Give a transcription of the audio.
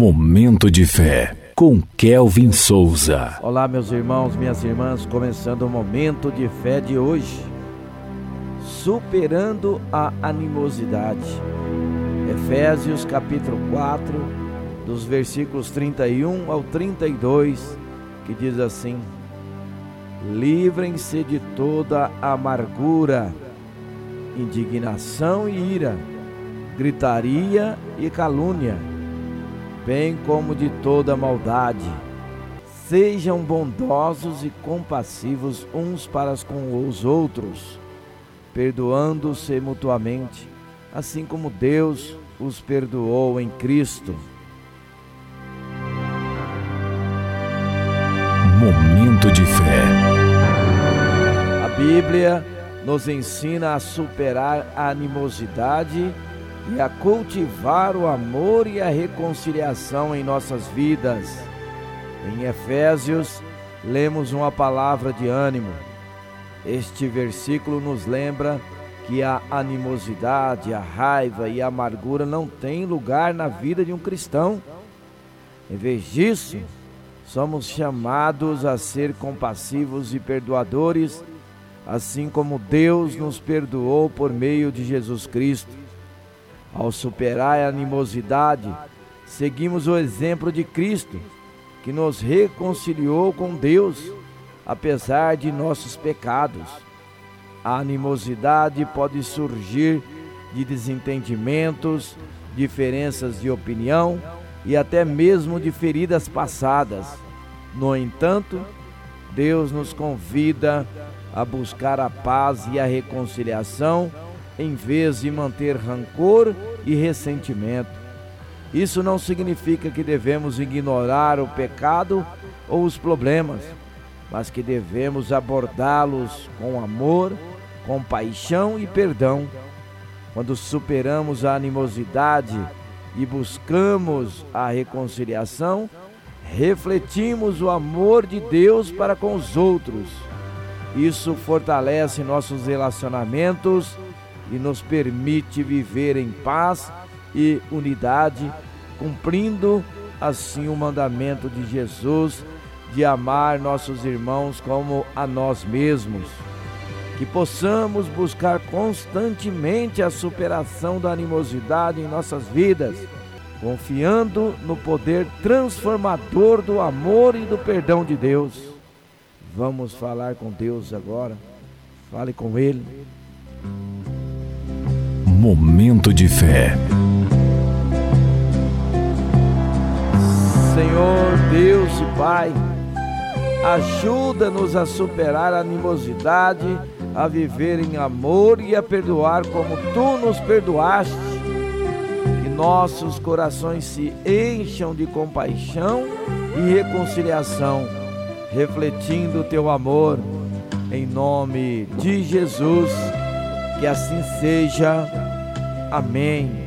Momento de fé com Kelvin Souza. Olá, meus irmãos, minhas irmãs, começando o momento de fé de hoje. Superando a animosidade. Efésios capítulo 4, dos versículos 31 ao 32, que diz assim: Livrem-se de toda amargura, indignação e ira, gritaria e calúnia bem como de toda maldade. Sejam bondosos e compassivos uns para com os outros, perdoando-se mutuamente, assim como Deus os perdoou em Cristo. Momento de fé. A Bíblia nos ensina a superar a animosidade e a cultivar o amor e a reconciliação em nossas vidas. Em Efésios, lemos uma palavra de ânimo. Este versículo nos lembra que a animosidade, a raiva e a amargura não têm lugar na vida de um cristão. Em vez disso, somos chamados a ser compassivos e perdoadores, assim como Deus nos perdoou por meio de Jesus Cristo. Ao superar a animosidade, seguimos o exemplo de Cristo, que nos reconciliou com Deus, apesar de nossos pecados. A animosidade pode surgir de desentendimentos, diferenças de opinião e até mesmo de feridas passadas. No entanto, Deus nos convida a buscar a paz e a reconciliação em vez de manter rancor e ressentimento. Isso não significa que devemos ignorar o pecado ou os problemas, mas que devemos abordá-los com amor, compaixão e perdão. Quando superamos a animosidade e buscamos a reconciliação, refletimos o amor de Deus para com os outros. Isso fortalece nossos relacionamentos e nos permite viver em paz e unidade, cumprindo assim o mandamento de Jesus de amar nossos irmãos como a nós mesmos. Que possamos buscar constantemente a superação da animosidade em nossas vidas, confiando no poder transformador do amor e do perdão de Deus. Vamos falar com Deus agora. Fale com Ele. Momento de fé. Senhor Deus e Pai, ajuda-nos a superar a animosidade, a viver em amor e a perdoar como tu nos perdoaste. Que nossos corações se encham de compaixão e reconciliação, refletindo o teu amor. Em nome de Jesus, que assim seja. Amém.